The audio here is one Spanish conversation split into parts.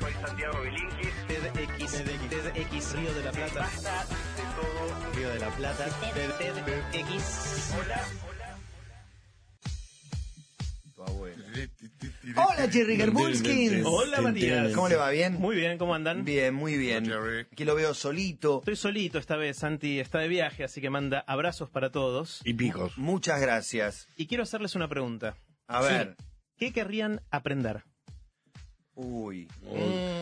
soy Santiago Bilinkis. TEDx, TEDx Río de la Plata. Basta de todo. Río de la Plata. TEDx. Hola, Hola Jerry Gerbulskins. Hola Matías. ¿Cómo le va? ¿Bien? Muy bien, ¿cómo andan? Bien, muy bien. Aquí lo veo solito. Estoy solito esta vez, Santi está de viaje, así que manda abrazos para todos. Y picos. Muchas gracias. Y quiero hacerles una pregunta. A ver. ¿Qué querrían aprender? Uy.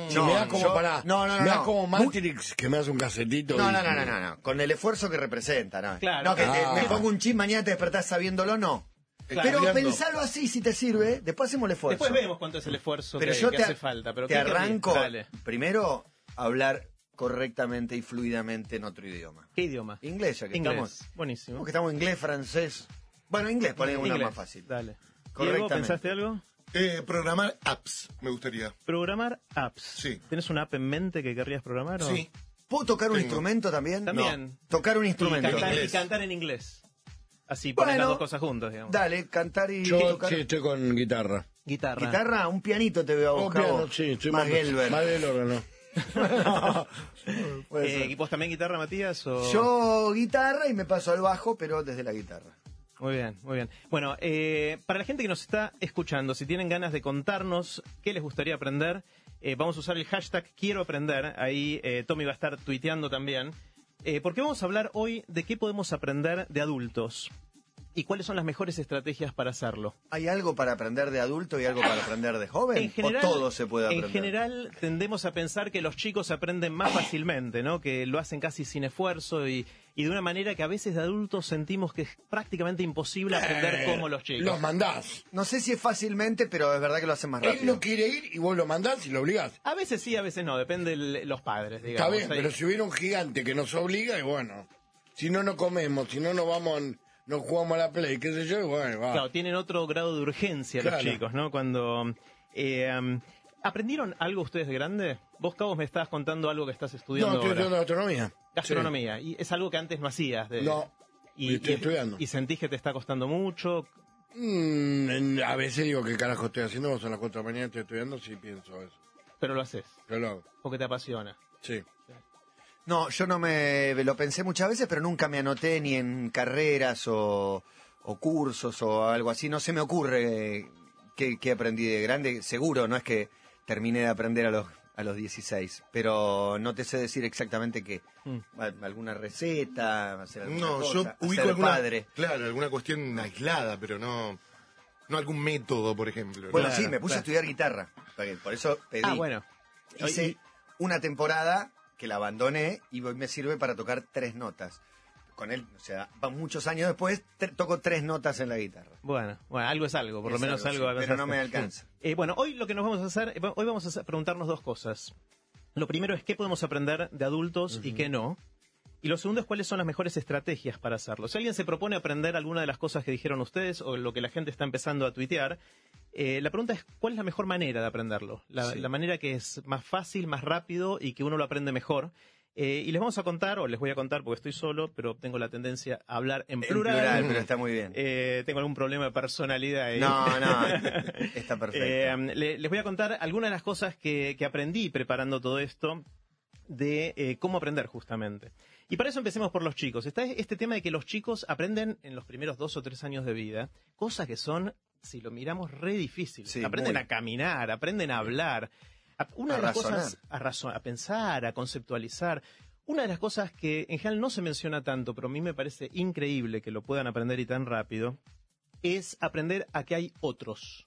Si No, me das como yo- para. no, no, no, Me no. como Matrix que me das un casetito. No, y- no, no, no, no, no. Con el esfuerzo que representa, ¿no? Claro. No, que te- Ah. me pongo un chip, mañana te despertás sabiéndolo, no. Claro. Pero pensalo así si te sirve. Después hacemos el esfuerzo. Después vemos cuánto es el esfuerzo Pero que, yo que te, hace falta. Pero te arranco. Dale. Primero, hablar correctamente y fluidamente en otro idioma. ¿Qué idioma? Inglés, ya que Inglés. estamos. Buenísimo. Porque estamos inglés, francés. Bueno, inglés, ponemos una más fácil. Dale. Diego, Correctamente. ¿pensaste algo? Eh, programar apps, me gustaría. Programar apps. Sí. ¿Tienes una app en mente que querrías programar? o? Sí. ¿Puedo tocar un Tengo. instrumento también? También. No. Tocar un Y instrumento. cantar, y cantar en inglés. Así pones Bueno, las dos cosas juntas, digamos. Dale, cantar y Yo tocar. sí estoy con guitarra. Guitarra. Guitarra, un pianito te veo a buscar. piano, sí, estoy más Gelber. más del órgano. Puede Eh. ¿Y vos también guitarra, Matías? O... Yo guitarra y me paso al bajo, pero desde la guitarra. Muy bien, muy bien. Bueno, eh, para la gente que nos está escuchando, si tienen ganas de contarnos qué les gustaría aprender, eh, vamos a usar el hashtag quiero aprender. Ahí eh, Tommy va a estar tuiteando también. Eh, porque vamos a hablar hoy de qué podemos aprender de adultos y cuáles son las mejores estrategias para hacerlo. ¿Hay algo para aprender de adulto y algo para aprender de joven? En general, ¿O todo se puede aprender? En general tendemos a pensar que los chicos aprenden más fácilmente, ¿no? Que lo hacen casi sin esfuerzo y, y de una manera que a veces de adultos sentimos que es prácticamente imposible aprender Eh, como los chicos. Los mandás. No sé si es fácilmente, pero es verdad que lo hacen más Él rápido. no quiere ir y vos lo mandás y lo obligás. A veces sí, a veces no, depende de los padres, Está digamos. bien, Hay- pero si hubiera un gigante que nos obliga, y bueno. Si no, no comemos, si no, nos vamos, no jugamos a la play, qué sé yo, y bueno, va. Claro, tienen otro grado de urgencia los chicos, ¿no? Cuando... eh, ¿Aprendieron algo ustedes de grande? Vos, Cabos, me estabas contando algo que estás no, estudiando estoy ahora. estudiando gastronomía. Gastronomía. Y es algo que antes no hacías. de- No, y estoy estudiando. Y sentís que te está costando mucho. Mm, en- a veces digo, ¿qué carajo estoy haciendo? Vos son las 4 de la mañana, estoy estudiando, sí pienso eso. Pero lo haces, Yo lo hago. porque te apasiona. Sí. No, yo no me lo pensé muchas veces, pero nunca me anoté ni en carreras o, o cursos o algo así. No se me ocurre qué, qué aprendí de grande. Seguro, no es que terminé de aprender a los a los 16, pero no te sé decir exactamente qué. Mm. Al- Alguna receta, hacer alguna No, cosa, yo ubico alguna, padre. claro, alguna cuestión aislada, pero no, no algún método, por ejemplo. Bueno, ¿no? sí, me puse a estudiar guitarra. Por eso pedí. Ah, bueno. Hice Y- una temporada que la abandoné y hoy me sirve para tocar tres notas. Con él, o sea, muchos años después, toco tres notas en la guitarra. Bueno, bueno, algo es algo, por lo menos algo, algo. sí, pero no me alcanza. Eh, bueno, hoy lo que nos vamos a hacer, eh, hoy vamos a hacer- preguntarnos dos cosas. Lo primero es qué podemos aprender de adultos y qué no. Y lo segundo es cuáles son las mejores estrategias para hacerlo. Si alguien se propone aprender alguna de las cosas que dijeron ustedes o lo que la gente está empezando a tuitear, eh, la pregunta es cuál es la mejor manera de aprenderlo. La, Sí. la manera que es más fácil, más rápido y que uno lo aprende mejor. Eh, y les vamos a contar, o les voy a contar porque estoy solo, pero tengo la tendencia a hablar en En plural. plural, pero está muy bien. Eh, tengo algún problema de personalidad ahí. No, no, está perfecto. Eh, le- les voy a contar algunas de las cosas que, que aprendí preparando todo esto de cómo aprender justamente. Y para eso empecemos por los chicos. Está este tema de que los chicos aprenden en los primeros dos o tres años de vida cosas que son, si lo miramos, re difíciles. Sí, aprenden muy. a caminar, aprenden a hablar. A- Una A de las razonar. cosas, a, razo- a pensar, a conceptualizar. Una de las cosas que en general no se menciona tanto, pero a mí me parece increíble que lo puedan aprender y tan rápido, es aprender a que hay otros.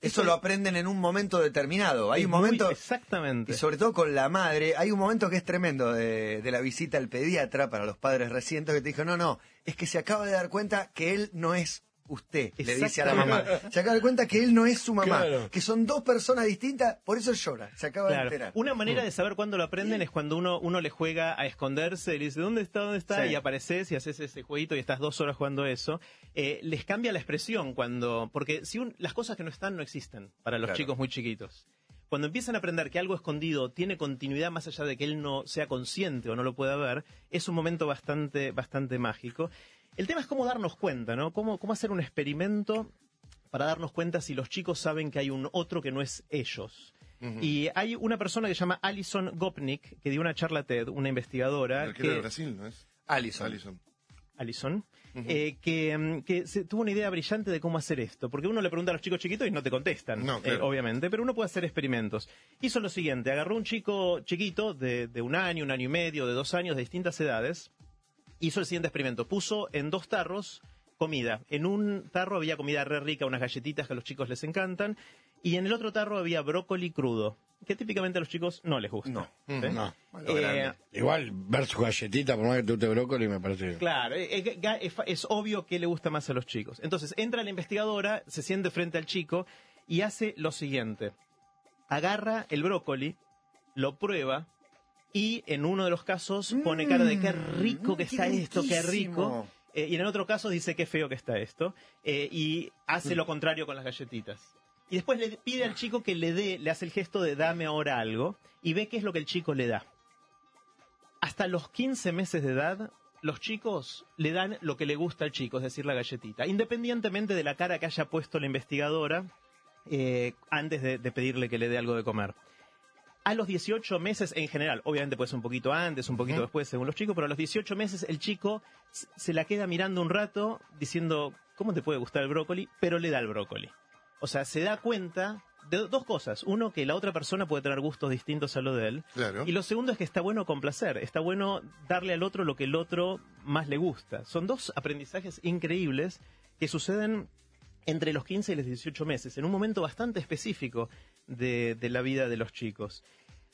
Eso lo aprenden en un momento determinado. Hay Es un muy- momento, exactamente. y sobre todo con la madre, hay un momento que es tremendo de, de la visita al pediatra para los padres recientes que te dijo, no, no, es que se acaba de dar cuenta que él no es usted, le dice a la mamá. Se acaba de cuenta que él no es su mamá, Claro. que son dos personas distintas, por eso llora, se acaba de Claro. enterar. Una manera de saber cuándo lo aprenden es cuando uno, uno le juega a esconderse y le dice, ¿dónde está? ¿Dónde está? Sí. Y apareces y haces ese jueguito y estás dos horas jugando eso. Eh, les cambia la expresión cuando, porque si un- las cosas que no están no existen para los Claro. chicos muy chiquitos. Cuando empiezan a aprender que algo escondido tiene continuidad más allá de que él no sea consciente o no lo pueda ver, es un momento bastante, bastante mágico. El tema es cómo darnos cuenta, ¿no? Cómo, cómo hacer un experimento para darnos cuenta si los chicos saben que hay un otro que no es ellos. Y hay una persona que se llama Alison Gopnik, que dio una charla TED, una investigadora. El arquero de que, Brasil, ¿no es? Allison. Allison. Alison, eh, que, mm, que se- tuvo una idea brillante de cómo hacer esto. Porque uno le pregunta a los chicos chiquitos y no te contestan, No, claro. eh, obviamente, pero uno puede hacer experimentos. Hizo lo siguiente, agarró un chico chiquito de, de un año, un año y medio, de dos años, de distintas edades, hizo el siguiente experimento. Puso en dos tarros comida. En un tarro había comida re rica, unas galletitas que a los chicos les encantan, y en el otro tarro había brócoli crudo, que típicamente a los chicos no les gusta. No. ¿sí? No. Algo Eh, grande. Igual, ver su galletita, por más que te guste brócoli, me parece. Claro, eh, eh, es, es obvio que le gusta más a los chicos. Entonces entra la investigadora, se siente frente al chico y hace lo siguiente. Agarra el brócoli, lo prueba y en uno de los casos pone cara de qué rico que Mm, está esto, qué rico. Eh, y en el otro caso dice qué feo que está esto. eh, y hace lo contrario con las galletitas. Y después le pide al chico que le dé, le hace el gesto de dame ahora algo y ve qué es lo que el chico le da. Hasta los 15 meses de edad, los chicos le dan lo que le gusta al chico, es decir, la galletita, independientemente de la cara que haya puesto la investigadora eh, antes de, de pedirle que le dé algo de comer. A los 18 meses, en general, obviamente puede ser un poquito antes, un poquito después, según los chicos, pero a los 18 meses el chico se la queda mirando un rato diciendo, ¿cómo te puede gustar el brócoli? Pero le da el brócoli. O sea, se da cuenta de do- dos cosas. Uno, que la otra persona puede tener gustos distintos a lo de él. Claro. Y lo segundo es que está bueno complacer, está bueno darle al otro lo que el otro más le gusta. Son dos aprendizajes increíbles que suceden entre los 15 y los 18 meses, en un momento bastante específico de, de la vida de los chicos.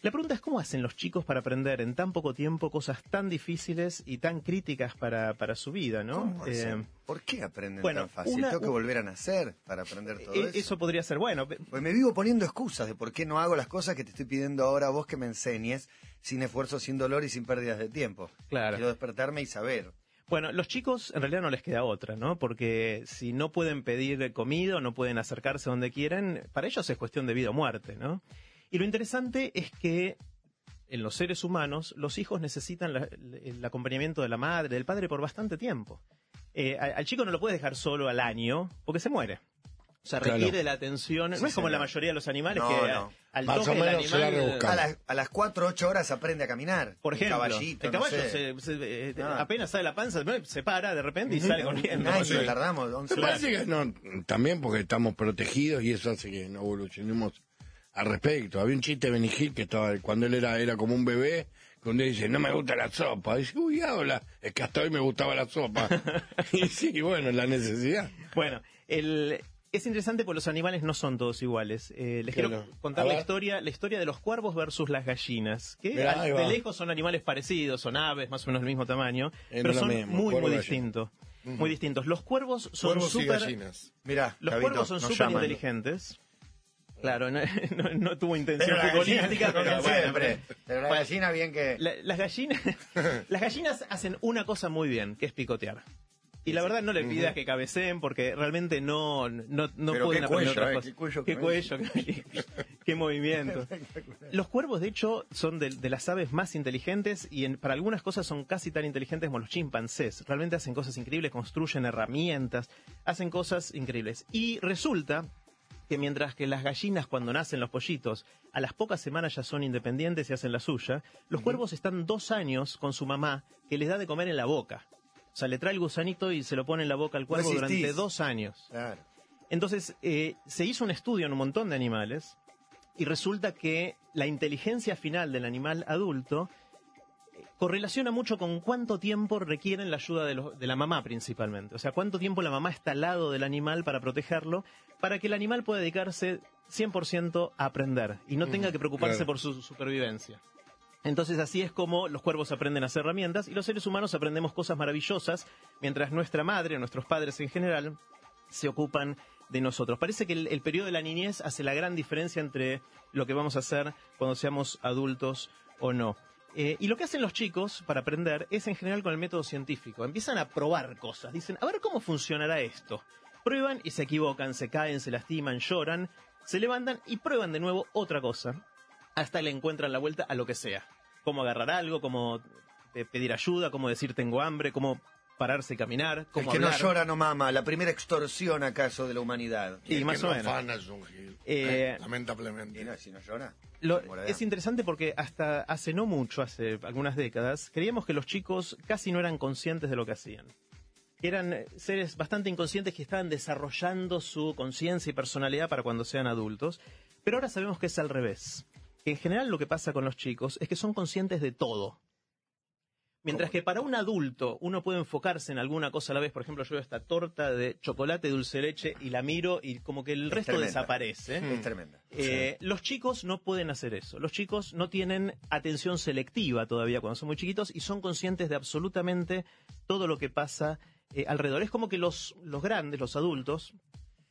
La pregunta es cómo hacen los chicos para aprender en tan poco tiempo cosas tan difíciles y tan críticas para, para su vida, ¿no? ¿Cómo? Eh, ¿Por qué aprenden bueno, tan fácil? una- Tengo que volver a nacer para aprender todo eh, eso. eso podría ser bueno. Pues me vivo poniendo excusas de por qué no hago las cosas que te estoy pidiendo ahora a vos que me enseñes, sin esfuerzo, sin dolor y sin pérdidas de tiempo. Claro. Quiero despertarme y saber. Bueno, los chicos en realidad no les queda otra, ¿no? Porque si no pueden pedir comida no pueden acercarse donde quieren, para ellos es cuestión de vida o muerte, ¿no? Y lo interesante es que en los seres humanos los hijos necesitan el acompañamiento de la madre, del padre por bastante tiempo. Eh, al chico no lo puedes dejar solo al año porque se muere. O sea, Claro. requiere de la atención. no Sí, es como la mayoría de los animales No, que no. al Más toque o del menos se la animal-. A, las, a las 4 o 8 horas aprende a caminar. por El ejemplo, caballito, el no caballo sé. se, se- eh, Ah. apenas sale la panza, se para de repente y sale corriendo. Un año Sí. tardamos, 11 Me horas. parece que no, también porque estamos protegidos y eso hace que no evolucionemos al respecto. Había un chiste de Benny Hill que estaba, cuando él era, era como un bebé, donde dice, no me gusta la sopa. dice, uy, habla, es que hasta hoy me gustaba la sopa. y sí, bueno, la necesidad. Bueno, el, es interesante porque los animales no son todos iguales. Eh, les Claro. quiero contar la historia, la historia de los cuervos versus las gallinas, que Mirá, de lejos son animales parecidos, son aves más o menos del mismo tamaño, pero son mismo, muy, muy distintos. Muy distintos. Los cuervos son súper... gallinas. Mirá, Los cuervos son súper inteligentes. Claro, no, no- no tuvo intención Pero la futbolística, gallina, siempre. pero- la gallina bien que... la- las gallinas las gallinas hacen una cosa muy bien, que es picotear. Y la verdad no le pidas que cabeceen porque realmente no, no, no Pero pueden qué aprender cuello, otras eh, qué cuello qué que cuello, qué, qué movimiento. Los cuervos, de hecho, son de, de las aves más inteligentes y en- para algunas cosas son casi tan inteligentes como los chimpancés. Realmente hacen cosas increíbles, construyen herramientas, hacen cosas increíbles. Y resulta que mientras que las gallinas cuando nacen los pollitos a las pocas semanas ya son independientes y hacen la suya, los cuervos están dos años con su mamá que les da de comer en la boca. O sea, le trae el gusanito y se lo pone en la boca al cuervo Resistís. durante dos años. Claro. Entonces, eh, se hizo un estudio en un montón de animales y resulta que la inteligencia final del animal adulto eh, correlaciona mucho con cuánto tiempo requieren la ayuda de, de la mamá principalmente. O sea, cuánto tiempo la mamá está al lado del animal para protegerlo, para que el animal pueda dedicarse 100% a aprender y no tenga que preocuparse claro. por su supervivencia. Entonces así es como los cuervos aprenden a hacer herramientas y los seres humanos aprendemos cosas maravillosas mientras nuestra madre, nuestros padres en general, se ocupan de nosotros. Parece que el, el periodo de la niñez hace la gran diferencia entre lo que vamos a hacer cuando seamos adultos o no. Eh, y lo que hacen los chicos para aprender es en general con el método científico. Empiezan a probar cosas. Dicen, a ver cómo funcionará esto. Prueban y se equivocan, se caen, se lastiman, lloran, se levantan y prueban de nuevo otra cosa hasta le encuentran la vuelta a lo que sea. Cómo agarrar algo, cómo eh, pedir ayuda, cómo decir tengo hambre, cómo pararse y caminar, El cómo que no llora no mama, la primera extorsión acaso de la humanidad. Y el más que o no menos. afana es un gil. Eh, Eh, lamentablemente. Y no, si no llora. Lo- es interesante porque hasta hace no mucho, hace algunas décadas, creíamos que los chicos casi no eran conscientes de lo que hacían. Eran seres bastante inconscientes que estaban desarrollando su conciencia y personalidad para cuando sean adultos. Pero ahora sabemos que es al revés. En general lo que pasa con los chicos es que son conscientes de todo. Mientras que para un adulto uno puede enfocarse en alguna cosa a la vez, por ejemplo, yo veo esta torta de chocolate, dulce leche y la miro y como que el Es resto tremenda. desaparece. Es tremenda. Eh, Los chicos no pueden hacer eso. Los chicos no tienen atención selectiva todavía cuando son muy chiquitos y son conscientes de absolutamente todo lo que pasa eh, alrededor. Es como que los, los grandes, los adultos,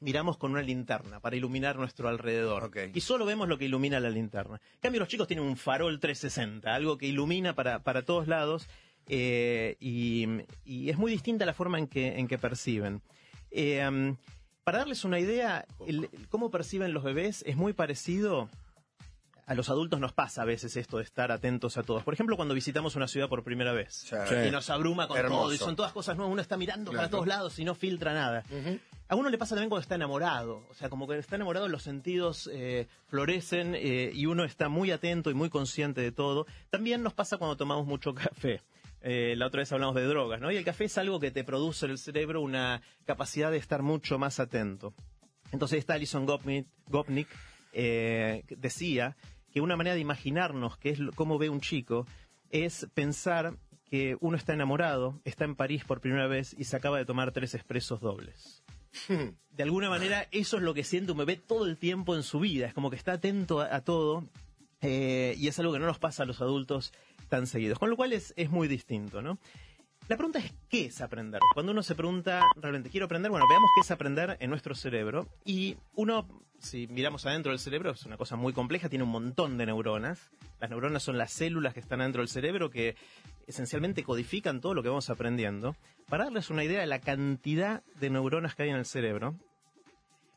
miramos con una linterna para iluminar nuestro alrededor. Y solo vemos lo que ilumina la linterna. En cambio, los chicos tienen un farol 360, algo que ilumina para, para todos lados. eh, y, y es muy distinta la forma en que, en que perciben. Eh, um, para darles una idea, el- el cómo perciben los bebés es muy parecido a los adultos nos pasa a veces esto de estar atentos a todos. Por ejemplo, cuando visitamos una ciudad por primera vez. Sí. Y nos abruma con Hermoso. todo, y son todas cosas nuevas, uno está mirando para Claro. todos lados y no filtra nada. A uno le pasa también cuando está enamorado, o sea, como que está enamorado los sentidos eh, florecen eh, y uno está muy atento y muy consciente de todo. También nos pasa cuando tomamos mucho café. Eh, la otra vez hablamos de drogas, ¿no? Y el café es algo que te produce en el cerebro una capacidad de estar mucho más atento. Entonces está Alison Gopnik, Gopnik eh, decía que una manera de imaginarnos qué es cómo ve un chico es pensar que uno está enamorado, está en París por primera vez y se acaba de tomar tres expresos dobles. De alguna manera eso es lo que siente un bebé todo el tiempo en su vida, es como que está atento a, a todo eh, y es algo que no nos pasa a los adultos tan seguidos, con lo cual es, es muy distinto, ¿no? La pregunta es, ¿qué es aprender? Cuando uno se pregunta, realmente, ¿quiero aprender? Bueno, veamos qué es aprender en nuestro cerebro. Y uno, si miramos adentro del cerebro, es una cosa muy compleja, tiene un montón de neuronas. Las neuronas son las células que están adentro del cerebro que esencialmente codifican todo lo que vamos aprendiendo. Para darles una idea de la cantidad de neuronas que hay en el cerebro,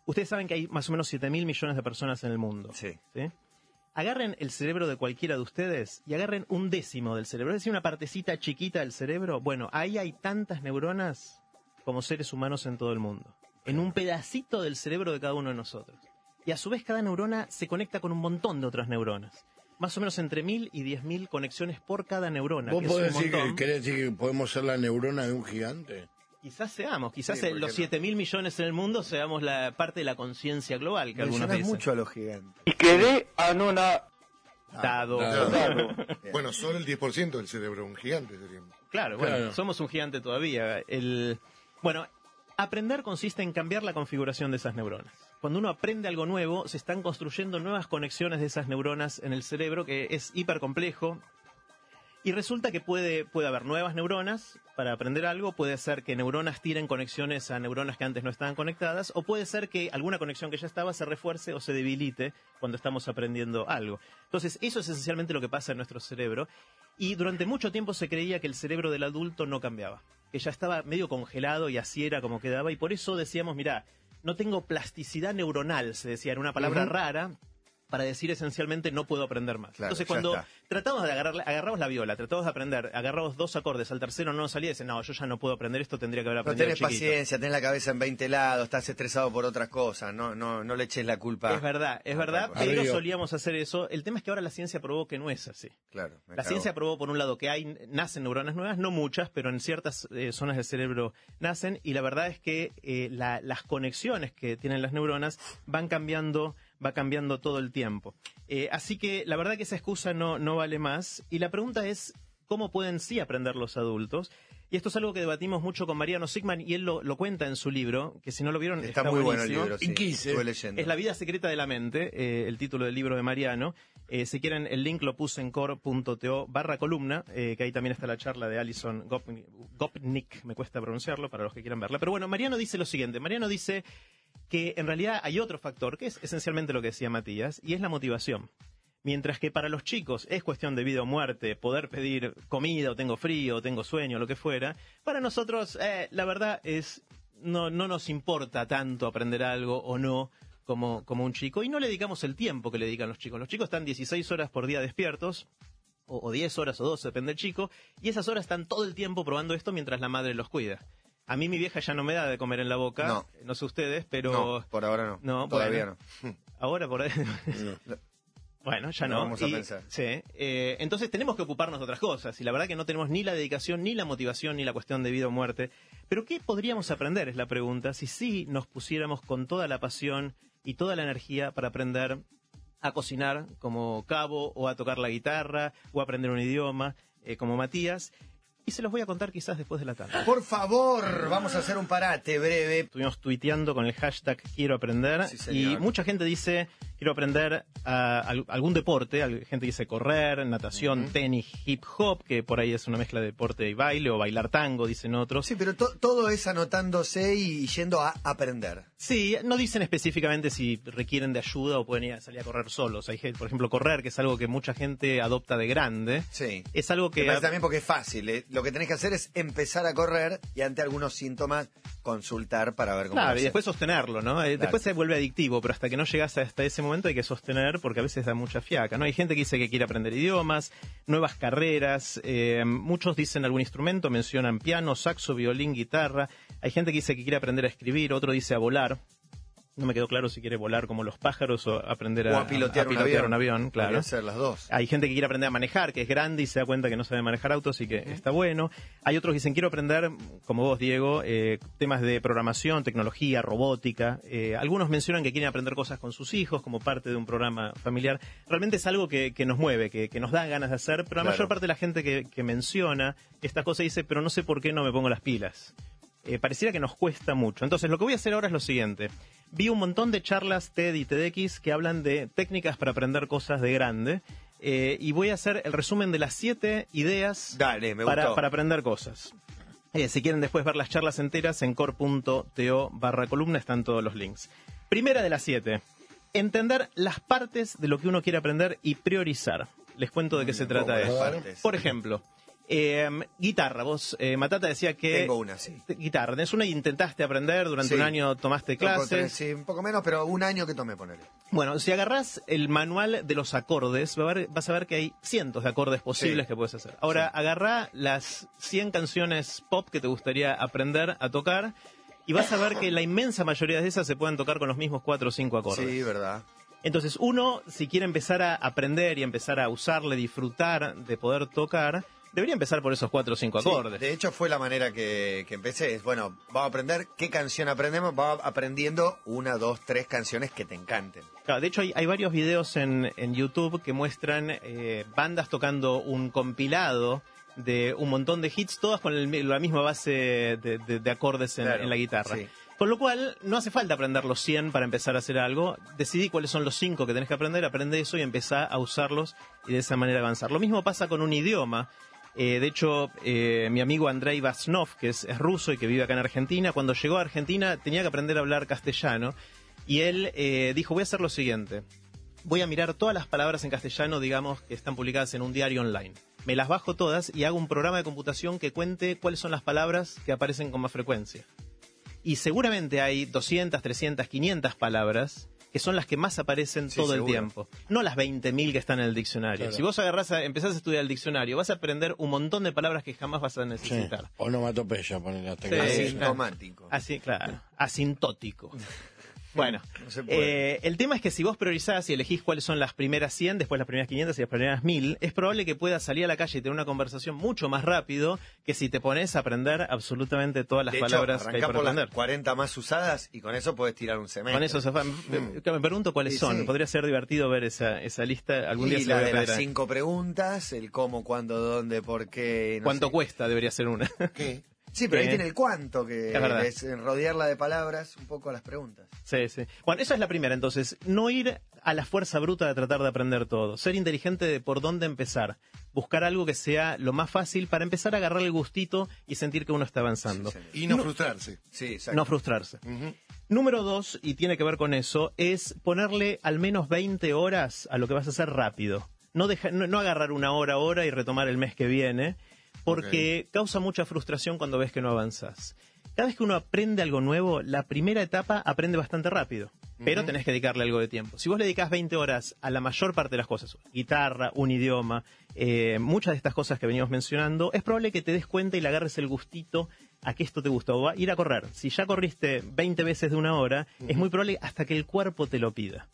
ustedes saben que hay más o menos 7 mil millones de personas en el mundo. Sí. ¿sí? Agarren el cerebro de cualquiera de ustedes y agarren un décimo del cerebro, es decir, una partecita chiquita del cerebro. Bueno, ahí hay tantas neuronas como seres humanos en todo el mundo. En un pedacito del cerebro de cada uno de nosotros. Y a su vez cada neurona se conecta con un montón de otras neuronas. Más o menos entre mil y diez mil conexiones por cada neurona. ¿Vos que es podés un decir que, montón. querés decir que podemos ser la neurona de un gigante? Quizás seamos, quizás Sí, eh, ¿por los qué no? 7 mil millones en el mundo seamos la parte de la conciencia global que algunos dicen. mucho a los gigantes. y quedé anonadado. Dado. Dado. Bueno, solo el 10% del cerebro, un gigante sería. Claro, bueno, Claro. somos un gigante todavía. El, bueno, aprender consiste en cambiar la configuración de esas neuronas. Cuando uno aprende algo nuevo, se están construyendo nuevas conexiones de esas neuronas en el cerebro, que es hiper complejo. Y resulta que puede, puede haber nuevas neuronas para aprender algo, puede ser que neuronas tiren conexiones a neuronas que antes no estaban conectadas, o puede ser que alguna conexión que ya estaba se refuerce o se debilite cuando estamos aprendiendo algo. Entonces, eso es esencialmente lo que pasa en nuestro cerebro. Y durante mucho tiempo se creía que el cerebro del adulto no cambiaba, que ya estaba medio congelado y así era como quedaba, y por eso decíamos, mira, no tengo plasticidad neuronal, se decía, era una palabra rara para decir esencialmente no puedo aprender más. Claro, Entonces cuando está. tratamos de agarrar, agarramos la viola, tratamos de aprender, agarramos dos acordes, al tercero no nos salía y dicen, no, yo ya no puedo aprender esto, tendría que haber No aprendido tenés chiquito". paciencia, tenés la cabeza en 20 lados, estás estresado por otras cosas, no, no, no le eches la culpa. Es verdad, es verdad, Arriba. pero solíamos hacer eso. El tema es que ahora la ciencia probó que no es así. Claro. me La cago. ciencia probó, por un lado, que hay, nacen neuronas nuevas, no muchas, pero en ciertas eh, zonas del cerebro nacen, y la verdad es que eh, la- las conexiones que tienen las neuronas van cambiando, va cambiando todo el tiempo. Eh, así que la verdad que esa excusa no, no vale más, y la pregunta es, ¿cómo pueden sí aprender los adultos? Y esto es algo que debatimos mucho con Mariano Sigman, y él lo, lo cuenta en su libro, que si no lo vieron Está, está, muy bueno el libro, sí. Estuve leyendo. Es La vida secreta de la mente, eh, el título del libro de Mariano. Eh, si quieren, el link lo puse en core.to barra columna, eh, que ahí también está la charla de Alison Gopnik, Gopnik, me cuesta pronunciarlo para los que quieran verla. Pero bueno, Mariano dice lo siguiente, Mariano dice que en realidad hay otro factor, que es esencialmente lo que decía Matías, y es la motivación. Mientras que para los chicos es cuestión de vida o muerte, poder pedir comida, o tengo frío, o tengo sueño, lo que fuera, para nosotros eh, la verdad es no, no nos importa tanto aprender algo o no como, como un chico y no le dedicamos el tiempo que le dedican los chicos. Los chicos están 16 horas por día despiertos o, o 10 horas o 12, depende del chico, y esas horas están todo el tiempo probando esto mientras la madre los cuida. A mí mi vieja ya no me da de comer en la boca, No. no sé ustedes, pero No, por ahora no. No, Todavía bueno. no. ahora por ahí... Bueno, ya No no. vamos a Y- pensar. Sí. eh, entonces tenemos que ocuparnos de otras cosas. Y la verdad que no tenemos ni la dedicación, ni la motivación, ni la cuestión de vida o muerte. Pero ¿qué podríamos aprender? Es la pregunta. Si sí nos pusiéramos con toda la pasión y toda la energía para aprender a cocinar como Cabo, o a tocar la guitarra, o a aprender un idioma eh, como Matías. Y se los voy a contar quizás después de la tarde. Por favor, vamos a hacer un parate breve. Estuvimos tuiteando con el hashtag Quiero Aprender Sí, y mucha gente dice Quiero aprender a, al- algún deporte. Gente dice correr, natación, tenis, hip hop, que por ahí es una mezcla de deporte y baile, o bailar tango, dicen otros. Sí, pero to- todo es anotándose y yendo a aprender. Sí, no dicen específicamente si requieren de ayuda o pueden ir a salir a correr solos. Hay, gente- por ejemplo, correr, que es algo que mucha gente adopta de grande. Sí. Es algo que... parece también porque es fácil. ¿eh? Lo que tenés que hacer es empezar a correr y ante algunos síntomas consultar para ver cómo Claro, y después sostenerlo, ¿no? Eh, Después se vuelve adictivo, pero hasta que no llegas hasta ese momento hay que sostener porque a veces da mucha fiaca, ¿no? Hay gente que dice que quiere aprender idiomas, nuevas carreras, eh, muchos dicen algún instrumento, mencionan piano, saxo, violín, guitarra. Hay gente que dice que quiere aprender a escribir, otro dice a volar. No me quedó claro si quiere volar como los pájaros o aprender o a, a pilotear, un, avión. un avión, claro. Ser las dos. Hay gente que quiere aprender a manejar, que es grande y se da cuenta que no sabe manejar autos y que está bueno. Hay otros que dicen, quiero aprender, como vos, Diego, eh, temas de programación, tecnología, robótica. Eh, algunos mencionan que quieren aprender cosas con sus hijos como parte de un programa familiar. Realmente es algo que, que nos mueve, que, que nos da ganas de hacer, pero la Claro. mayor parte de la gente que, que menciona esta cosa dice, pero no sé por qué no me pongo las pilas. Eh, pareciera que nos cuesta mucho. Entonces, lo que voy a hacer ahora es lo siguiente. Vi un montón de charlas TED y TEDx que hablan de técnicas para aprender cosas de grande. eh, y voy a hacer el resumen de las siete ideas Dale, me para, aprender cosas. Eh, si quieren después ver las charlas enteras, en core.to barra columna están todos los links. Primera de las siete. Entender las partes de lo que uno quiere aprender y priorizar. Les cuento de qué se trata ¿Cómo las esto. Por ejemplo, eh, guitarra. Vos, eh, Matata decía que... Tengo una, sí. Guitarra. Tenés una y intentaste aprender, durante Sí. un año tomaste clases. tres, sí, un poco menos, pero un año que tomé, ponerle. Bueno, si agarrás el manual de los acordes, vas a ver que hay cientos de acordes posibles Sí. que puedes hacer. Ahora, Sí. agarrá las 100 canciones pop que te gustaría aprender a tocar y vas a ver que la inmensa mayoría de esas se pueden tocar con los mismos 4 o 5 acordes. Sí, verdad. Entonces, uno, si quiere empezar a aprender y empezar a usarle, disfrutar de poder tocar, debería empezar por esos 4 o 5 Sí, acordes. de hecho, fue la manera que, que empecé. Es, bueno, vamos a aprender qué canción aprendemos. Vamos aprendiendo una, dos, tres canciones que te encanten. Claro, de hecho, hay, hay varios videos en, en YouTube que muestran eh, bandas tocando un compilado de un montón de hits, todas con el la misma base de, de- de acordes en, Claro, en la guitarra. sí. Con lo cual, no hace falta aprender los 100 para empezar a hacer algo. Decidí cuáles son los 5 que tenés que aprender, aprende eso y empezá a usarlos y de esa manera avanzar. Lo mismo pasa con un idioma. Eh, de hecho, eh, mi amigo Andrei Vasnov, que es, ruso y que vive acá en Argentina, cuando llegó a Argentina tenía que aprender a hablar castellano y él eh, dijo, voy a hacer lo siguiente. Voy a mirar todas las palabras en castellano, digamos, que están publicadas en un diario online. Me las bajo todas y hago un programa de computación que cuente cuáles son las palabras que aparecen con más frecuencia. Y seguramente hay 200, 300, 500 palabras que son las que más aparecen Sí, todo el tiempo. No las 20.000 que están en el diccionario. Claro. Si vos agarrás a, empezás a estudiar el diccionario, vas a aprender un montón de palabras que jamás vas a Sí. necesitar. Onomatopeya, poner hasta Sí, que- sí. Asintomático. Así, claro. Asintótico. Bueno, No se puede. eh, el tema es que si vos priorizás y elegís cuáles son las primeras 100, después las primeras 500 y las primeras 1000, es probable que puedas salir a la calle y tener una conversación mucho más rápido que si te pones a aprender absolutamente todas las de hecho, palabras que hay arrancá por las aprender. 40 más usadas y con eso puedes tirar un semestre. Con eso se fa- me, me pregunto cuáles Sí, son. sí. Podría ser divertido ver esa, esa lista. Algún día y se la la voy a de las a- cinco preguntas, el cómo, cuándo, dónde, por qué. no ¿Cuánto sé. cuesta? Debería ser una. ¿Qué? Sí, pero ahí ¿Qué? tiene el cuánto, que Es es rodearla de palabras un poco a las preguntas. Sí, sí. Bueno, esa es la primera. Entonces, no ir a la fuerza bruta de tratar de aprender todo. Ser inteligente de por dónde empezar. Buscar algo que sea lo más fácil para empezar a agarrar el gustito y sentir que uno está avanzando. Sí. Y no, frustrarse. Sí, exacto. No frustrarse. Número dos, y tiene que ver con eso, es ponerle al menos 20 horas a lo que vas a hacer rápido. No, deja- no, no agarrar una hora, hora y retomar el mes que viene, porque causa mucha frustración cuando ves que no avanzas. Cada vez que uno aprende algo nuevo, la primera etapa aprende bastante rápido. pero tenés que dedicarle algo de tiempo. Si vos le dedicás 20 horas a la mayor parte de las cosas, guitarra, un idioma, eh, muchas de estas cosas que venimos mencionando, es probable que te des cuenta y le agarres el gustito a que esto te gusta. O va a ir a correr. Si ya corriste 20 veces de una hora, es muy probable hasta que el cuerpo te lo pida.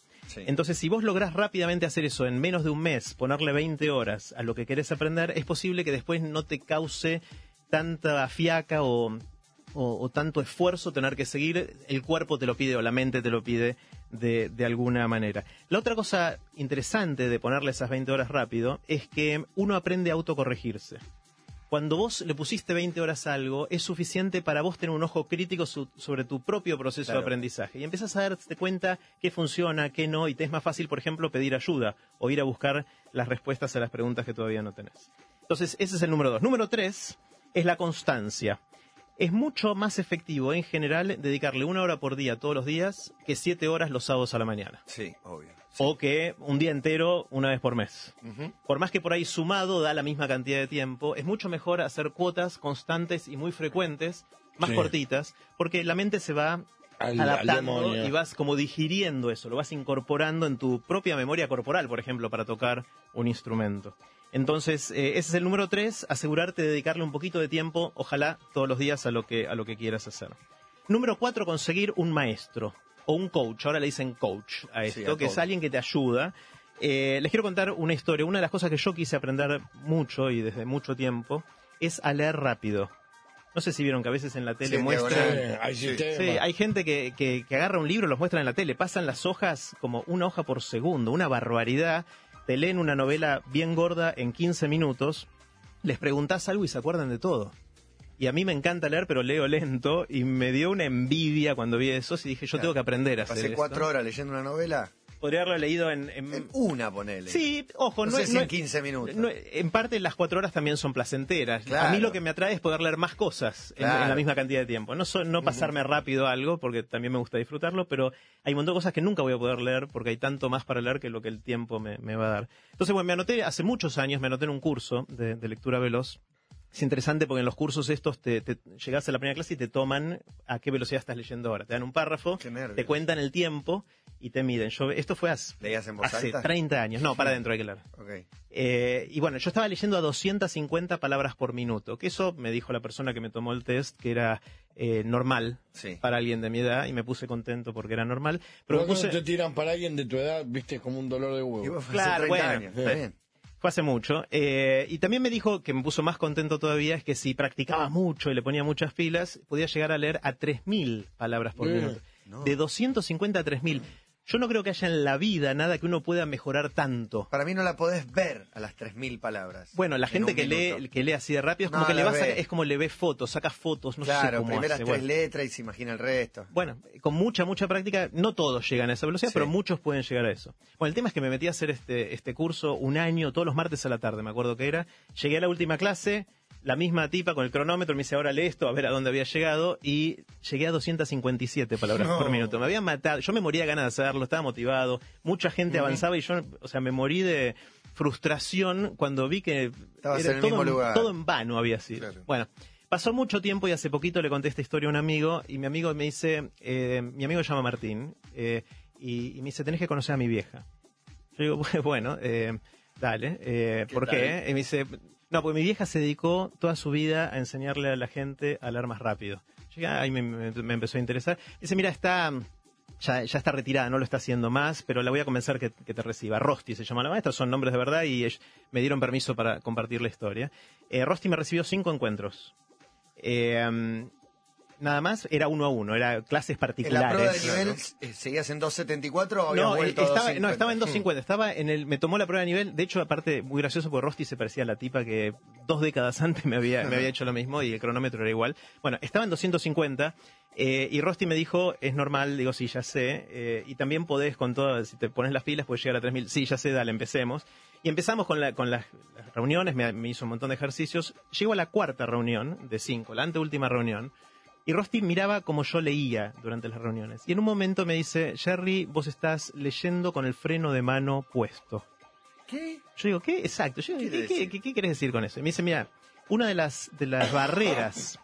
Entonces, si vos lográs rápidamente hacer eso en menos de un mes, ponerle 20 horas a lo que querés aprender, es posible que después no te cause tanta fiaca o, o- o tanto esfuerzo tener que seguir. El cuerpo te lo pide o la mente te lo pide de, de alguna manera. La otra cosa interesante de ponerle esas 20 horas rápido es que uno aprende a autocorregirse. Cuando vos le pusiste 20 horas a algo, es suficiente para vos tener un ojo crítico su- sobre tu propio proceso Claro. de aprendizaje. Y empiezas a darte cuenta qué funciona, qué no, y te es más fácil, por ejemplo, pedir ayuda o ir a buscar las respuestas a las preguntas que todavía no tenés. Entonces, ese es el número dos. Número tres es la constancia. Es mucho más efectivo, en general, dedicarle una hora por día todos los días que siete horas los sábados a la mañana. Sí, obvio. O que un día entero una vez por mes. Por más que por ahí sumado da la misma cantidad de tiempo, es mucho mejor hacer cuotas constantes y muy frecuentes, más Sí. cortitas, porque la mente se va Al- adaptando y vas como digiriendo eso, lo vas incorporando en tu propia memoria corporal, por ejemplo, para tocar un instrumento. Entonces, eh, ese es el número tres, asegurarte de dedicarle un poquito de tiempo, ojalá todos los días a lo que, a lo que quieras hacer. Número cuatro, conseguir un maestro o un coach. Ahora le dicen coach a Sí, esto, a que es alguien que te ayuda. Eh, les quiero contar una historia. Una de las cosas que yo quise aprender mucho y desde mucho tiempo es a leer rápido. No sé si vieron que a veces en la tele Sí, muestran... hay. Sí, gente que, que, que agarra un libro, los muestra en la tele, pasan las hojas como una hoja por segundo, una barbaridad. Te leen una novela bien gorda en 15 minutos, les preguntás algo y se acuerdan de todo. Y a mí me encanta leer, pero leo lento y me dio una envidia cuando vi eso y dije, yo Claro. tengo que aprender a hacer Pasé esto. cuatro horas leyendo una novela. Podría haberlo leído en... en- En una, ponele. Sí, ojo, No no, sé es- si no en es- 15 minutos. no- en parte las cuatro horas también son placenteras. A mí lo que me atrae es poder leer más cosas en- la misma cantidad de tiempo. No, so- no pasarme rápido algo, porque también me gusta disfrutarlo, pero hay un montón de cosas que nunca voy a poder leer porque hay tanto más para leer que lo que el tiempo me, me va a dar. Entonces, bueno, me anoté hace muchos años, me anoté en un curso de, de lectura veloz. Es interesante porque en los cursos estos te, te llegás a la primera clase y te toman a qué velocidad estás leyendo ahora. Te dan un párrafo, te cuentan el tiempo y te miden. Yo, esto fue hace, ¿Leías en voz hace alta? 30 años. No, para adentro hay que leer. Eh, y bueno, yo estaba leyendo a 250 palabras por minuto, que eso me dijo la persona que me tomó el test, que era eh, normal Sí. para alguien de mi edad, y me puse contento porque era normal. Pero me puse, te tiran para alguien de tu edad, viste, como un dolor de Y huevo. Claro, 30 bueno. años. Está bien. Fue hace mucho. eh, y también me dijo que me puso más contento todavía, es que si practicaba mucho y le ponía muchas pilas, podía llegar a leer a 3.000 palabras por minuto. no. De 250 a 3.000. Yo no creo que haya en la vida nada que uno pueda mejorar tanto. Para mí no la podés ver a las 3.000 palabras. Bueno, la en gente que lee, que lee así de rápido es No, como que le la va a es como le ve fotos, saca fotos, no sé Claro, cómo primeras hace. tres Bueno, letras y se imagina el resto. Bueno, con mucha, mucha práctica, no todos llegan a esa velocidad, Sí. pero muchos pueden llegar a eso. Bueno, el tema es que me metí a hacer este, este curso un año, todos los martes a la tarde, me acuerdo que era. Llegué a la última clase, la misma tipa con el cronómetro me dice, ahora lee esto, a ver a dónde había llegado, y llegué a 257 palabras No. por minuto. Me había matado, yo me moría de ganas de hacerlo, estaba motivado, mucha gente avanzaba y yo, o sea, me morí de frustración cuando vi que Estabas era en el todo, mismo lugar. todo en vano había sido. Claro. Bueno, pasó mucho tiempo y hace poquito le conté esta historia a un amigo y mi amigo me dice, eh, mi amigo se llama Martín, eh, y, y me dice, tenés que conocer a mi vieja. Yo digo, bueno, eh, dale, ¿Qué ¿por tal? qué? Y me dice, no, porque mi vieja se dedicó toda su vida a enseñarle a la gente a leer más rápido. Ah, ahí me, empezó a interesar. Dice, mira, está... Ya, está retirada, no lo está haciendo más, pero la voy a convencer que, te reciba. Rosti se llama la maestra, son nombres de verdad y me dieron permiso para compartir la historia. Eh, Rosti me recibió cinco encuentros. Eh, nada más, era uno a uno, era clases ¿En particulares. la prueba de nivel seguías en 274 o No, eh, estaba, 250? no, estaba en 250. Estaba en el, me tomó la prueba de nivel. De hecho, aparte, muy gracioso porque Rosti se parecía a la tipa que dos décadas antes me había, me había hecho lo mismo y el cronómetro era igual. Bueno, estaba en 250 eh, y Rosti me dijo, es normal, digo, sí, ya sé. eh, y también podés con todo, si te pones las pilas, puedes llegar a 3000. Sí, ya sé, dale, empecemos. Y empezamos con, la, con las, las reuniones, me, me hizo un montón de ejercicios. Llego a la cuarta reunión de cinco, la anteúltima reunión. Y Rosti miraba como yo leía durante las reuniones. Y en un momento me dice, Jerry, vos estás leyendo con el freno de mano puesto. ¿Qué? Yo digo, ¿qué? Exacto. Yo digo, ¿Qué ¿qué, quiere qué, decir? qué- qué querés decir con eso? Y me dice, mira, una de las, de las barreras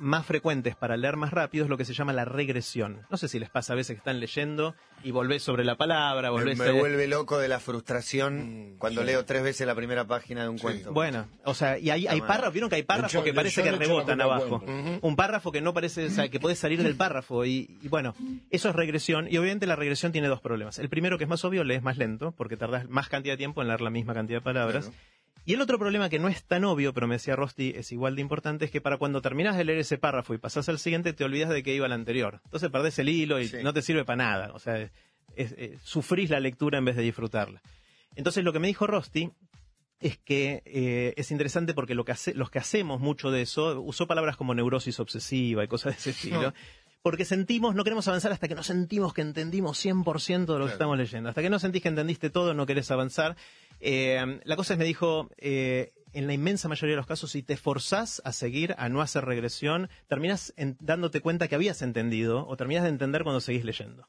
más frecuentes para leer más rápido es lo que se llama la regresión. No sé si les pasa a veces que están leyendo y volvés sobre la palabra, Me, volvés me a- vuelve loco de la frustración Mm, cuando sí. leo tres veces la primera página de un Sí. cuento. Bueno, o sea, y hay, párrafos, vieron que hay párrafos Yo- que parece yo que rebotan abajo. Un párrafo que no parece, o sea, que puede salir del párrafo. Y, y bueno, eso es regresión. Y obviamente la regresión tiene dos problemas. El primero, que es más obvio, lees más lento, porque tardas más cantidad de tiempo en leer la misma cantidad de palabras. Claro. Y el otro problema que no es tan obvio, pero me decía Rosti, es igual de importante, es que para cuando terminas de leer ese párrafo y pasás al siguiente, te olvidas de que iba al anterior. Entonces perdés el hilo y Sí. no te sirve para nada. O sea, es- es- sufrís la lectura en vez de disfrutarla. Entonces lo que me dijo Rosti es que eh, es interesante porque lo que hace- los que hacemos mucho de eso, usó palabras como neurosis obsesiva y cosas de ese estilo, porque sentimos, no queremos avanzar hasta que no sentimos que entendimos 100% de lo que estamos leyendo. Hasta que no sentís que entendiste todo, no querés avanzar. Eh, la cosa es, me dijo, eh, en la inmensa mayoría de los casos, si te forzás a seguir, a no hacer regresión, terminas en- dándote cuenta que habías entendido o terminas de entender cuando seguís leyendo.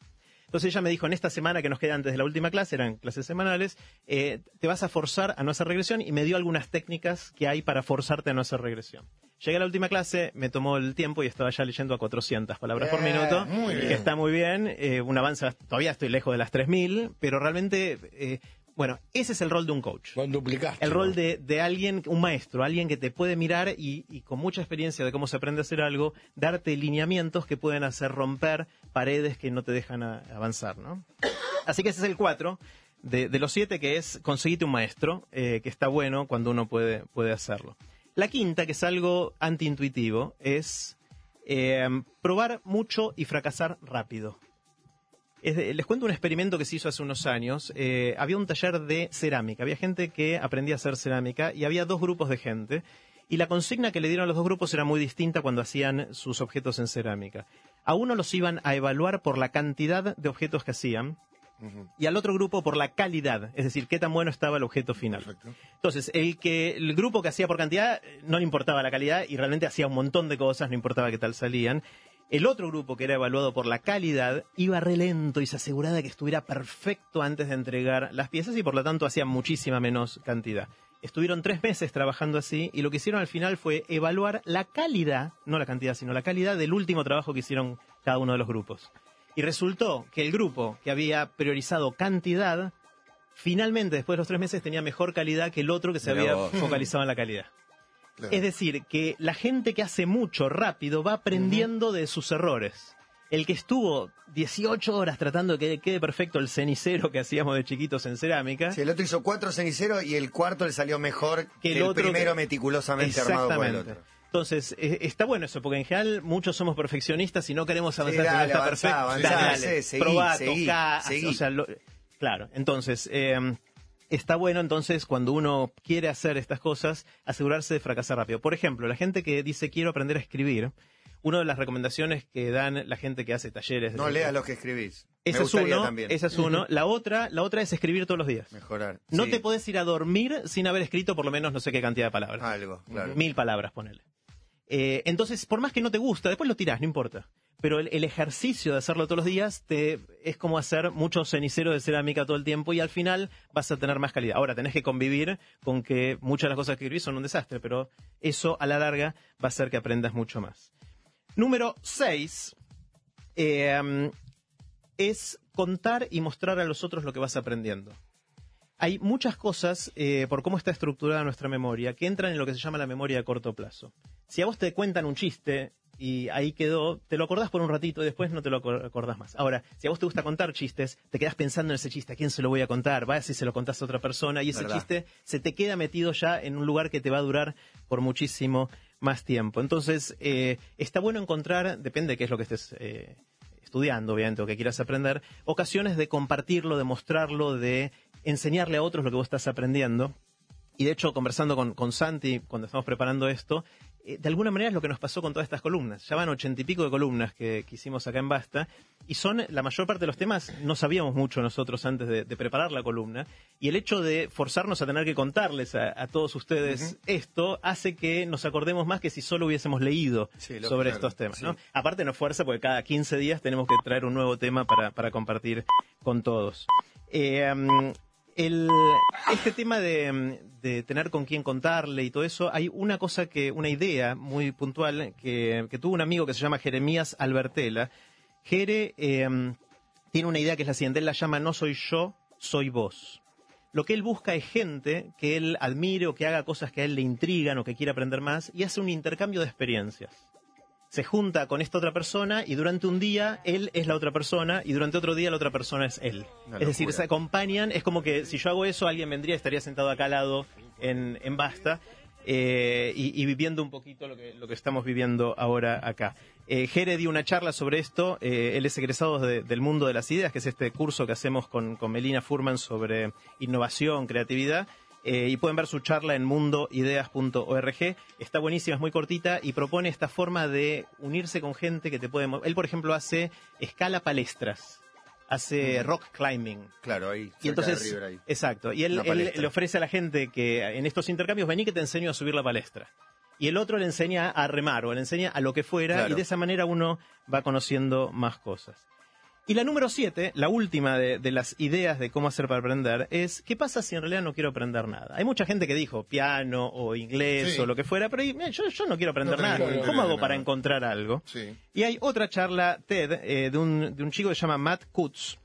Entonces ella me dijo, en esta semana que nos queda antes de la última clase, eran clases semanales, eh, te vas a forzar a no hacer regresión y me dio algunas técnicas que hay para forzarte a no hacer regresión. Llegué a la última clase, me tomó el tiempo y estaba ya leyendo a 400 palabras por minuto, muy bien. que está muy bien, eh, un avance, todavía estoy lejos de las 3000, pero realmente, eh, bueno, ese es el rol de un coach. Duplicaste. El rol de, de alguien, un maestro, alguien que te puede mirar y, y con mucha experiencia de cómo se aprende a hacer algo, darte lineamientos que pueden hacer romper paredes que no te dejan a- avanzar, ¿no? Así que ese es el cuatro de, de los siete, que es conseguirte un maestro, eh, que está bueno cuando uno puede, puede hacerlo. La quinta, que es algo antiintuitivo, es eh, probar mucho y fracasar rápido. Les cuento un experimento que se hizo hace unos años. Eh, había un taller de cerámica. Había gente que aprendía a hacer cerámica y había dos grupos de gente. Y la consigna que le dieron a los dos grupos era muy distinta cuando hacían sus objetos en cerámica. A uno los iban a evaluar por la cantidad de objetos que hacían y al otro grupo por la calidad, es decir, qué tan bueno estaba el objeto final. Perfecto. Entonces, el que el grupo que hacía por cantidad eh, no le importaba la calidad y realmente hacía un montón de cosas, no importaba qué tal salían. El otro grupo que era evaluado por la calidad iba re lento y se aseguraba de que estuviera perfecto antes de entregar las piezas y por lo tanto hacía muchísima menos cantidad. Estuvieron tres meses trabajando así y lo que hicieron al final fue evaluar la calidad, no la cantidad, sino la calidad del último trabajo que hicieron cada uno de los grupos. Y resultó que el grupo que había priorizado cantidad, finalmente después de los tres meses tenía mejor calidad que el otro que se Mirá había vos. focalizado en la calidad. Claro. Es decir, que la gente que hace mucho rápido va aprendiendo de sus errores. El que estuvo 18 horas tratando de que quede perfecto el cenicero que hacíamos de chiquitos en cerámica, Sí, el otro hizo cuatro ceniceros y el cuarto le salió mejor que, Que el el, otro primero que- meticulosamente armado por el otro. Entonces, eh, está bueno eso, porque en general muchos somos perfeccionistas y no queremos avanzar si no está perfecto. probá, tocá, o sea, lo- claro, entonces, eh, está bueno entonces cuando uno quiere hacer estas cosas, asegurarse de fracasar rápido. Por ejemplo, la gente que dice quiero aprender a escribir, una de las recomendaciones que dan la gente que hace talleres... No leas lo que escribís. Me es uno, también esa es uno. La otra, la otra es escribir todos los días. mejorar. No Sí, te podés ir a dormir sin haber escrito por lo menos no sé qué cantidad de palabras. Algo, claro. Mil palabras, ponele. Eh, entonces, por más que no te gusta, después lo tirás, no importa. Pero el, ejercicio de hacerlo todos los días es como hacer mucho cenicero de cerámica todo el tiempo y al final vas a tener más calidad. Ahora, tenés que convivir con que muchas de las cosas que escribís son un desastre, pero eso a la larga va a hacer que aprendas mucho más. Número 6 es contar y mostrar a los otros lo que vas aprendiendo. Hay muchas cosas, eh, por cómo está estructurada nuestra memoria, que entran en lo que se llama la memoria a corto plazo. Si a vos te cuentan un chiste y ahí quedó, te lo acordás por un ratito y después no te lo acor- acordás más. Ahora, si a vos te gusta contar chistes, te quedás pensando en ese chiste, ¿a quién se lo voy a contar? Vaya si se lo contás a otra persona y ese Verdad. chiste se te queda metido ya en un lugar que te va a durar por muchísimo más tiempo. Entonces, eh, está bueno encontrar, depende de qué es lo que estés eh, estudiando, obviamente, o que quieras aprender, ocasiones de compartirlo, de mostrarlo, de enseñarle a otros lo que vos estás aprendiendo. Y de hecho, conversando con, con Santi cuando estamos preparando esto, de alguna manera es lo que nos pasó con todas estas columnas. Ya van ochenta y pico de columnas que, que hicimos acá en Basta. Y son, la mayor parte de los temas, no sabíamos mucho nosotros antes de, de preparar la columna. Y el hecho de forzarnos a tener que contarles a, a todos ustedes esto hace que nos acordemos más que si solo hubiésemos leído Sí, sobre claro, estos temas. sí. ¿no? Aparte nos fuerza porque cada 15 días tenemos que traer un nuevo tema para, para compartir con todos. Eh, mm, este tema de, de tener con quién contarle y todo eso, hay una cosa que, una idea muy puntual que, tuvo un amigo que se llama Jeremías Albertela. Jere eh, tiene una idea que es la siguiente, él la llama no soy yo, soy vos. Lo que él busca es gente que él admire o que haga cosas que a él le intrigan o que quiera aprender más y hace un intercambio de experiencias. Se junta con esta otra persona y durante un día él es la otra persona y durante otro día la otra persona es él. Una es decir, se acompañan, es como que si yo hago eso alguien vendría y estaría sentado acá al lado en, en Basta eh, y, y viviendo un poquito lo que, lo que estamos viviendo ahora acá. Eh, Jere dio una charla sobre esto, eh, él es egresado de- del mundo de las ideas, que es este curso que hacemos con, con Melina Furman sobre innovación, creatividad. Eh, y pueden ver su charla en mundoideas.org. Está buenísima, es muy cortita y propone esta forma de unirse con gente que te puede... Él, por ejemplo, hace escala palestras, hace rock climbing. Claro, ahí. Y entonces, River ahí. exacto. Y él, le ofrece a la gente que en estos intercambios, vení que te enseño a subir la palestra. Y el otro le enseña a remar o le enseña a lo que fuera Claro. y de esa manera uno va conociendo más cosas. Y la número siete, la última de, de las ideas de cómo hacer para aprender, es ¿qué pasa si en realidad no quiero aprender nada? Hay mucha gente que dijo piano o inglés Sí. o lo que fuera, pero mira, yo, yo no quiero aprender No nada. ¿Cómo hago para encontrar algo? Sí. Y hay otra charla TED eh, de, un, de un chico que se llama Matt Kutz,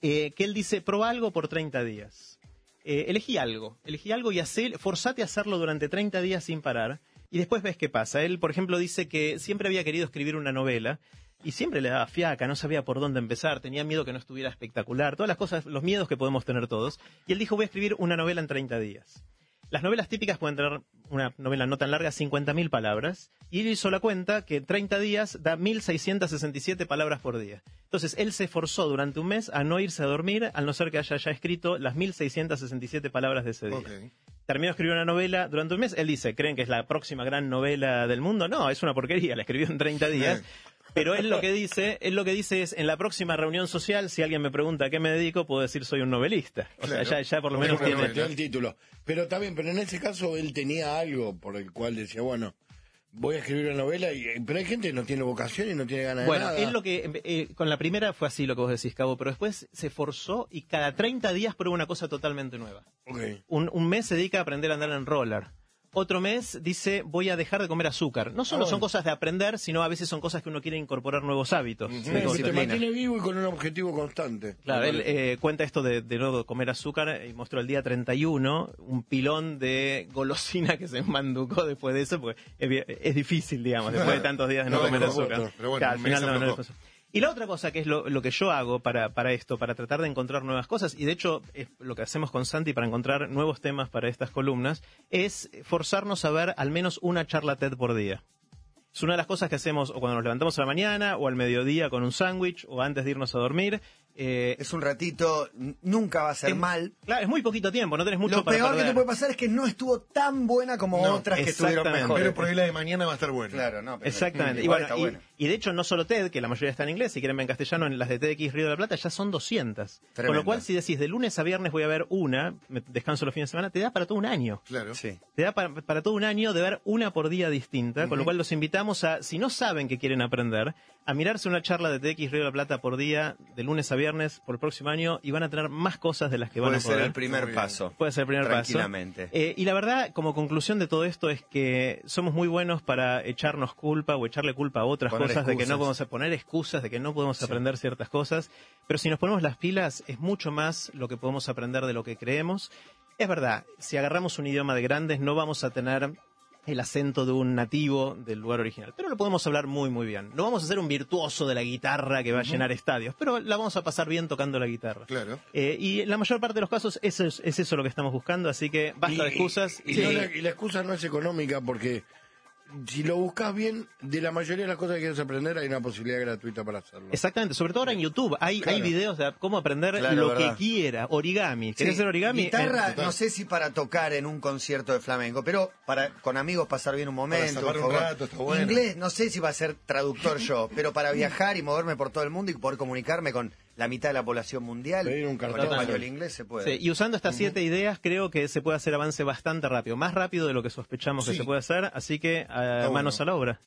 eh, que él dice, prueba algo por 30 días. Eh, elegí algo, elegí algo y forzate a hacerlo durante 30 días sin parar y después ves qué pasa. Él, por ejemplo, dice que siempre había querido escribir una novela y siempre le daba fiaca, no sabía por dónde empezar, tenía miedo que no estuviera espectacular, todas las cosas, los miedos que podemos tener todos. Y él dijo, voy a escribir una novela en 30 días. Las novelas típicas pueden tener una novela no tan larga, 50.000 palabras, y él hizo la cuenta que 30 días da 1.667 palabras por día. Entonces, él se esforzó durante un mes a no irse a dormir, al no ser que haya ya escrito las 1.667 palabras de ese día. Terminó de escribir una novela durante un mes, él dice, ¿creen que es la próxima gran novela del mundo? No, es una porquería, la escribió en 30 días. Pero él lo que dice, él lo que dice es, en la próxima reunión social, si alguien me pregunta a qué me dedico, puedo decir soy un novelista. O sea, ya, ya por lo menos tiene... el título. Pero está bien, pero en ese caso él tenía algo por el cual decía, bueno, voy a escribir una novela, y, pero hay gente que no tiene vocación y no tiene ganas Bueno, de nada. él lo que eh, con la primera fue así lo que vos decís, Cabo, pero después se forzó y cada 30 días prueba una cosa totalmente nueva. Un, un mes se dedica a aprender a andar en roller. Otro mes dice voy a dejar de comer azúcar. No solo Ah, son cosas de aprender, sino a veces son cosas que uno quiere incorporar nuevos hábitos. Sí, que te mantiene vivo y con un objetivo constante. Claro, él eh, cuenta esto de, de no comer azúcar y mostró el día 31 un pilón de golosina que se manducó después de eso, porque es, difícil, digamos, después de tantos días de no, No, comer azúcar. pero bueno, Claro, al final no- no. Y la otra cosa que es lo, que yo hago para, para esto, para tratar de encontrar nuevas cosas, y de hecho es lo que hacemos con Santi para encontrar nuevos temas para estas columnas, es forzarnos a ver al menos una charla TED por día. Es una de las cosas que hacemos o cuando nos levantamos a la mañana, o al mediodía con un sándwich, o antes de irnos a dormir. Eh, Es un ratito, nunca va a ser es- mal. Claro, es muy poquito tiempo, no tenés mucho Lo para peor que te puede pasar es que no estuvo tan buena como No, otras que estuvieron mejor. Pero por ahí la de mañana va a estar buena. Claro, no. pero- Exactamente. Y, bueno, está y, buena. y de hecho, no solo TED, que la mayoría está en inglés, si quieren ver en castellano, en las de TEDx Río de la Plata ya son 200. Con lo cual, si decís de lunes a viernes voy a ver una, me descanso los fines de semana, te da para todo un año. Claro. Sí. Te da para, para todo un año de ver una por día distinta, con lo cual los invitamos a, si no saben que quieren aprender, a mirarse una charla de TX Río de la Plata por día, de lunes a viernes, por el próximo año, y van a tener más cosas de las que van Puede a ser poder. el primer Muy bien. paso. Puede ser el primer paso. Tranquilamente. Eh, y la verdad, como conclusión de todo esto, es que somos muy buenos para echarnos culpa o echarle culpa a otras Poner cosas, de que no podemos poner excusas, de que no podemos aprender ciertas cosas. Pero si nos ponemos las pilas, es mucho más lo que podemos aprender de lo que creemos. Es verdad, si agarramos un idioma de grandes, no vamos a tener el acento de un nativo del lugar original. Pero lo podemos hablar muy, muy bien. No vamos a ser un virtuoso de la guitarra que va a llenar estadios, pero la vamos a pasar bien tocando la guitarra. Claro. Eh, y en la mayor parte de los casos eso es, es eso lo que estamos buscando, así que basta de excusas. Y, no la, y la excusa no es económica porque si lo buscas bien, de la mayoría de las cosas que quieres aprender hay una posibilidad gratuita para hacerlo. Exactamente, sobre todo ahora en YouTube hay, Claro. hay videos de cómo aprender Claro, lo verdad. que quiera, origami. ¿Querés Sí, hacer origami? Guitarra, Eh, no sé si para tocar en un concierto de flamenco, pero para con amigos pasar bien un momento. zafar un rato, está bueno. Inglés, no sé si va a ser traductor yo, pero para viajar y moverme por todo el mundo y poder comunicarme con la mitad de la población mundial, Pedir un con cartón. español inglés se puede. sí, y usando estas siete ideas creo que se puede hacer avance bastante rápido, más rápido de lo que sospechamos que se puede hacer, así que eh, manos bueno. a la obra.